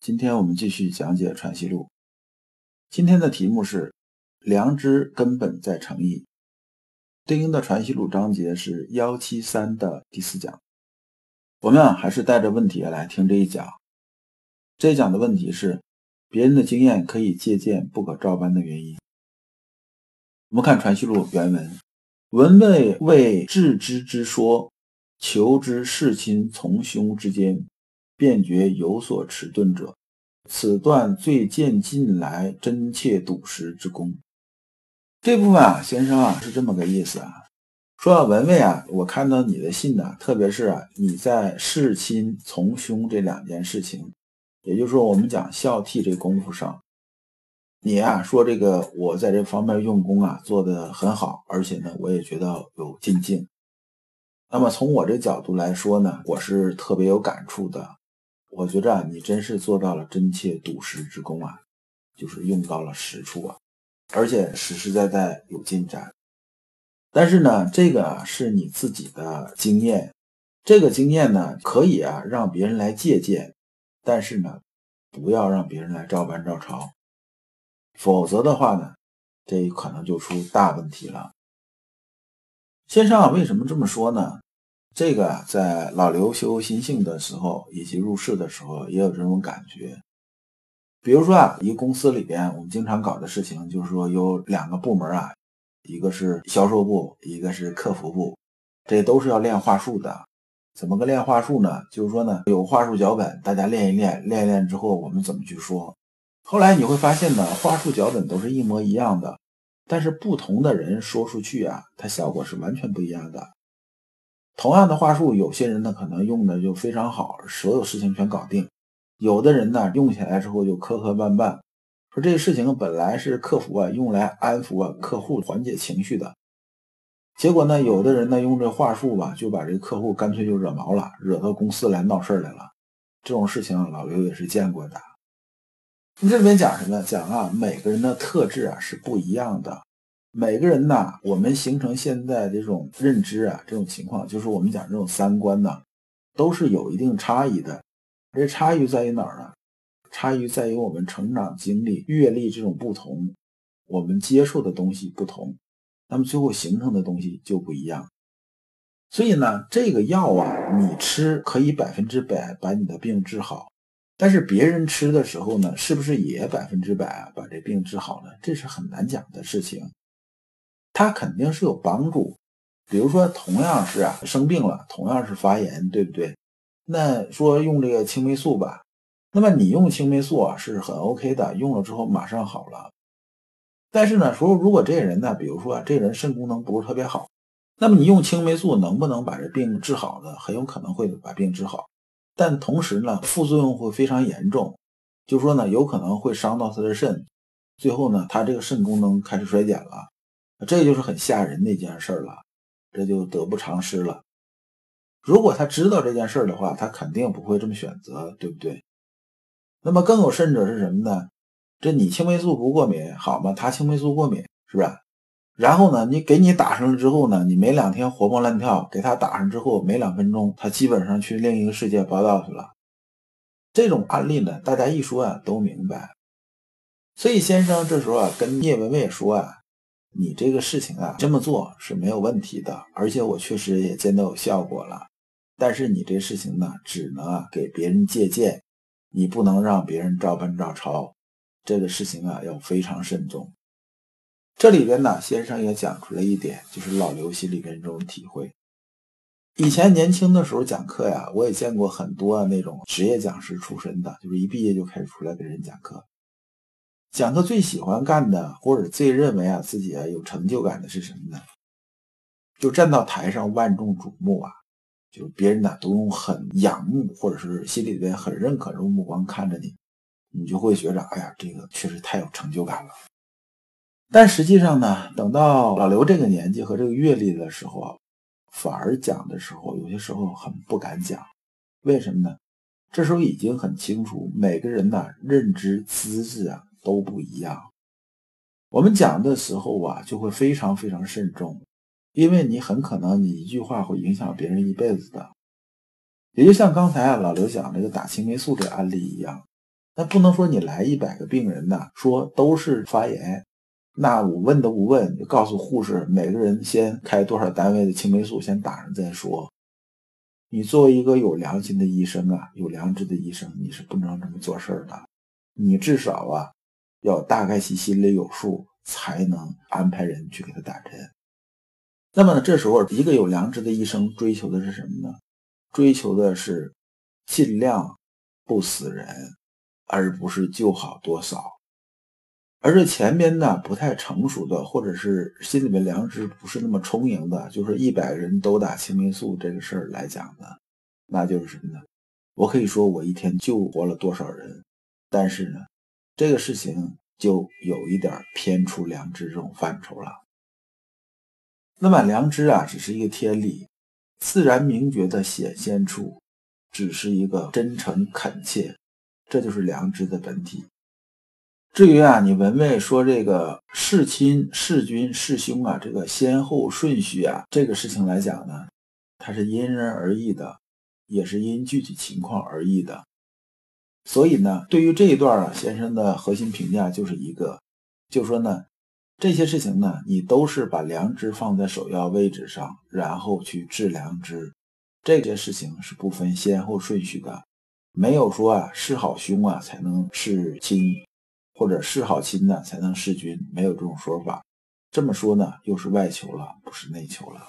今天我们继续讲解《传习录》。今天的题目是“良知根本在诚意”，对应的《传习录》章节是幺七三的第四讲。我们啊，还是带着问题来听这一讲。这一讲的问题是。别人的经验可以借鉴，不可照搬的原因。我们看《传习录》原文：“文谓为致知之说，求之事亲从兄之间，便觉有所迟钝者，此段最见近来真切笃实之功。”这部分啊，先生啊是这么个意思啊，说文蔚啊，我看到你的信呢，特别是啊你在事亲从兄这两件事情。也就是说，我们讲孝悌这功夫上，你啊说这个我在这方面用功啊做得很好，而且呢我也觉得有进境。那么从我这角度来说呢，我是特别有感触的。我觉着啊你真是做到了真切笃实之功啊，就是用到了实处啊，而且实实在在有进展。但是呢，这个是你自己的经验，这个经验呢可以啊让别人来借鉴。但是呢，不要让别人来照搬照抄，否则的话呢，这可能就出大问题了。先生为什么这么说呢？这个在老刘修心性的时候，以及入世的时候，也有这种感觉。比如说啊，一个公司里边，我们经常搞的事情，就是说有两个部门啊，一个是销售部，一个是客服部，这都是要练话术的。怎么个练话术呢？就是说呢，有话术脚本，大家练一练，练一练之后，我们怎么去说？后来你会发现呢，话术脚本都是一模一样的，但是不同的人说出去啊，它效果是完全不一样的。同样的话术，有些人呢可能用的就非常好，所有事情全搞定；有的人呢用起来之后就磕磕绊绊，说这个事情本来是客服啊用来安抚啊客户、缓解情绪的。结果呢，有的人呢用这话术吧，就把这个客户干脆就惹毛了，惹到公司来闹事儿来了。这种事情老刘也是见过的。你这里面讲什么？讲啊，每个人的特质啊是不一样的。每个人呢，我们形成现在这种认知啊，这种情况，就是我们讲这种三观呢，都是有一定差异的。这差异在于哪儿呢？差异在于我们成长经历、阅历这种不同，我们接受的东西不同。那么最后形成的东西就不一样，所以呢，这个药啊，你吃可以百分之百把你的病治好，但是别人吃的时候呢，是不是也百分之百啊把这病治好了？这是很难讲的事情。它肯定是有帮助，比如说同样是啊生病了，同样是发炎，对不对？那说用这个青霉素吧，那么你用青霉素啊是很 OK 的，用了之后马上好了。但是呢，说如果这个人呢，比如说啊，这个人肾功能不是特别好，那么你用青霉素能不能把这病治好呢？很有可能会把病治好，但同时呢，副作用会非常严重，就说呢，有可能会伤到他的肾，最后呢，他这个肾功能开始衰减了，这就是很吓人的一件事了，这就得不偿失了。如果他知道这件事的话，他肯定不会这么选择，对不对？那么更有甚者是什么呢？这你青霉素不过敏好吗？他青霉素过敏是不是？然后呢，你给你打上了之后呢，你没两天活蹦乱跳，给他打上之后没两分钟，他基本上去另一个世界报道去了。这种案例呢，大家一说啊都明白。所以先生这时候啊跟聂文蔚说啊，你这个事情啊这么做是没有问题的，而且我确实也见到有效果了。但是你这事情呢，只能啊给别人借鉴，你不能让别人照搬照抄。这个事情啊，要非常慎重。这里边呢，先生也讲出来一点，就是老刘心里边这种体会。以前年轻的时候讲课呀，我也见过很多那种职业讲师出身的，就是一毕业就开始出来给人讲课。讲课最喜欢干的，或者最认为啊自己啊有成就感的是什么呢？就站到台上万众瞩目啊，就别人呢都用很仰慕或者是心里边很认可这种目光看着你。你就会觉着，哎呀，这个确实太有成就感了。但实际上呢，等到老刘这个年纪和这个阅历的时候啊，反而讲的时候，有些时候很不敢讲。为什么呢？这时候已经很清楚，每个人的认知资质啊都不一样。我们讲的时候啊，就会非常非常慎重，因为你很可能你一句话会影响别人一辈子的。也就像刚才啊老刘讲这个打青霉素这个案例一样，那不能说你来一百个病人呢，说都是发炎。那我问都不问，就告诉护士，每个人先开多少单位的青霉素，先打上再说。你作为一个有良心的医生啊，有良知的医生，你是不能这么做事儿的。你至少啊，要大概其心里有数，才能安排人去给他打针。那么呢，这时候一个有良知的医生追求的是什么呢？追求的是尽量不死人，而不是救好多少。而这前边呢不太成熟的，或者是心里面良知不是那么充盈的，就是一百个人都打青霉素这个事儿来讲呢，那就是什么呢？我可以说我一天救活了多少人，但是呢，这个事情就有一点偏出良知这种范畴了。那么良知啊，只是一个天理，自然明觉的显现出，只是一个真诚恳切，这就是良知的本体。至于啊，你文位说这个弑亲、弑君、弑兄啊，这个先后顺序啊，这个事情来讲呢，它是因人而异的，也是因具体情况而异的。所以呢，对于这一段啊，先生的核心评价就是一个，就说呢，这些事情呢，你都是把良知放在首要位置上，然后去治良知，这件事情是不分先后顺序的，没有说啊，是好兄啊才能是亲。或者是好亲呢才能是君，没有这种说法。这么说呢，又是外求了，不是内求了。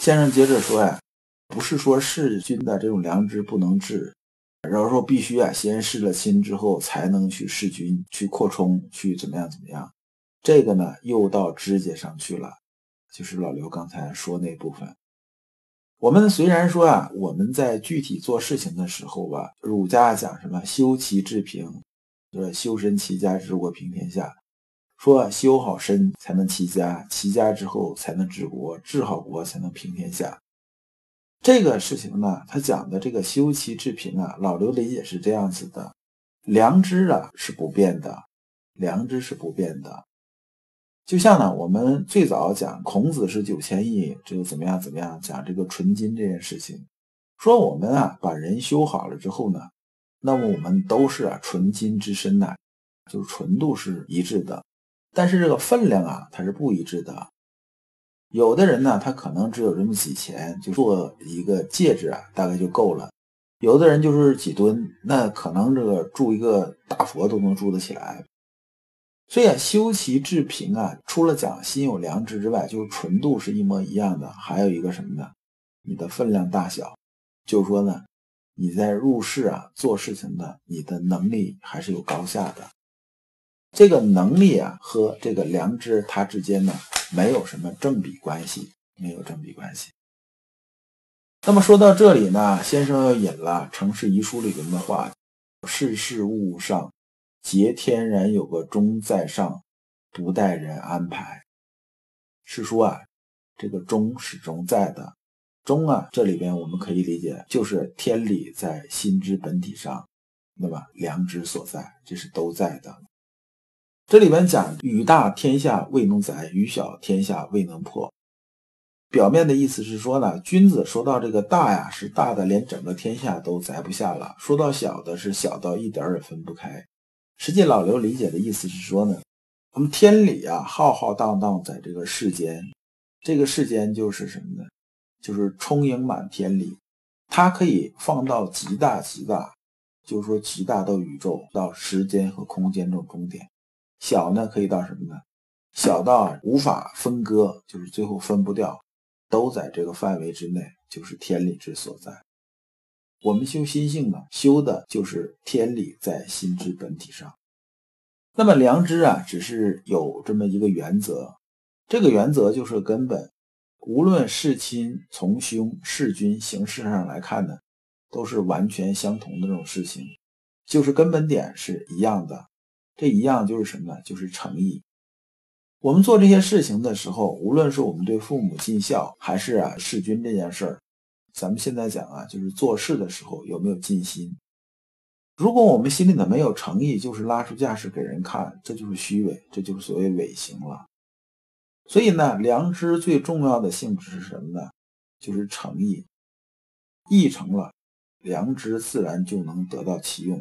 先生接着说呀，不是说弑君的这种良知不能治，然后说必须啊先试了亲之后才能去弑君，去扩充，去怎么样怎么样。这个呢又到枝节上去了，就是老刘刚才说那部分。我们虽然说啊，我们在具体做事情的时候吧，儒家讲什么修齐治平。说修身齐家治国平天下，说修好身才能齐家，齐家之后才能治国，治好国才能平天下。这个事情呢，他讲的这个修齐治平啊，老刘理解是这样子的：良知啊是不变的，良知是不变的。就像呢，我们最早讲孔子是九千亿，这个怎么样怎么样，讲这个纯金这件事情，说我们啊把人修好了之后呢。那么我们都是啊纯金之身呐，就是纯度是一致的，但是这个分量啊它是不一致的。有的人呢，他可能只有这么几钱，就做一个戒指啊，大概就够了；有的人就是几吨，那可能这个铸一个大佛都能铸得起来。所以啊，修齐治平啊，除了讲心有良知之外，就是纯度是一模一样的。还有一个什么呢？你的分量大小，就是说呢。你在入世啊，做事情的，你的能力还是有高下的。这个能力啊和这个良知，它之间呢没有什么正比关系，没有正比关系。那么说到这里呢，先生要引了《城市遗书》里边的话：“世事物物上，皆天然有个中在上，不待人安排。”是说啊，这个中始终在的。中啊，这里边我们可以理解，就是天理在心之本体上，那么良知所在，这是都在的。这里边讲雨大天下未能载，雨小天下未能破。表面的意思是说呢，君子说到这个大呀，是大的连整个天下都载不下了；说到小的，是小到一点儿也分不开。实际老刘理解的意思是说呢，我们天理啊浩浩荡荡在这个世间，这个世间就是什么呢？就是充盈满天理，它可以放到极大极大，就是说极大到宇宙到时间和空间这种终点。小呢可以到什么呢？小到无法分割，就是最后分不掉，都在这个范围之内，就是天理之所在。我们修心性呢，修的就是天理在心之本体上。那么良知啊，只是有这么一个原则，这个原则就是根本。无论弑亲从兄弑君，形式上来看呢，都是完全相同的这种事情。就是根本点是一样的。这一样就是什么呢？就是诚意。我们做这些事情的时候，无论是我们对父母尽孝，还是啊弑君这件事儿，咱们现在讲啊，就是做事的时候有没有尽心。如果我们心里呢没有诚意，就是拉出架势给人看，这就是虚伪，这就是所谓伪行了。所以呢，良知最重要的性质是什么呢？就是诚意。义成了，良知自然就能得到其用；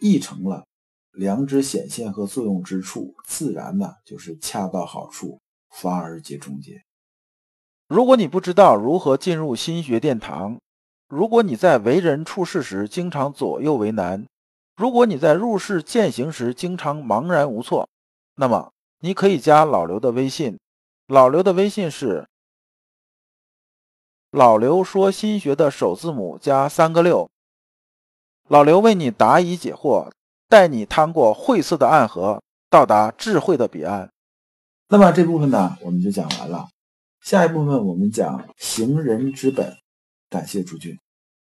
义成了。良知显现和作用之处，自然呢就是恰到好处，发而皆中结。如果你不知道如何进入心学殿堂，如果你在为人处事时经常左右为难，如果你在入世践行时经常茫然无措，那么你可以加老刘的微信。老刘的微信是老刘说心学的首字母加三个六。老刘为你答疑解惑。带你趟过晦涩的暗河，到达智慧的彼岸。那么这部分呢，我们就讲完了。下一部分我们讲行人之本。感谢诸君。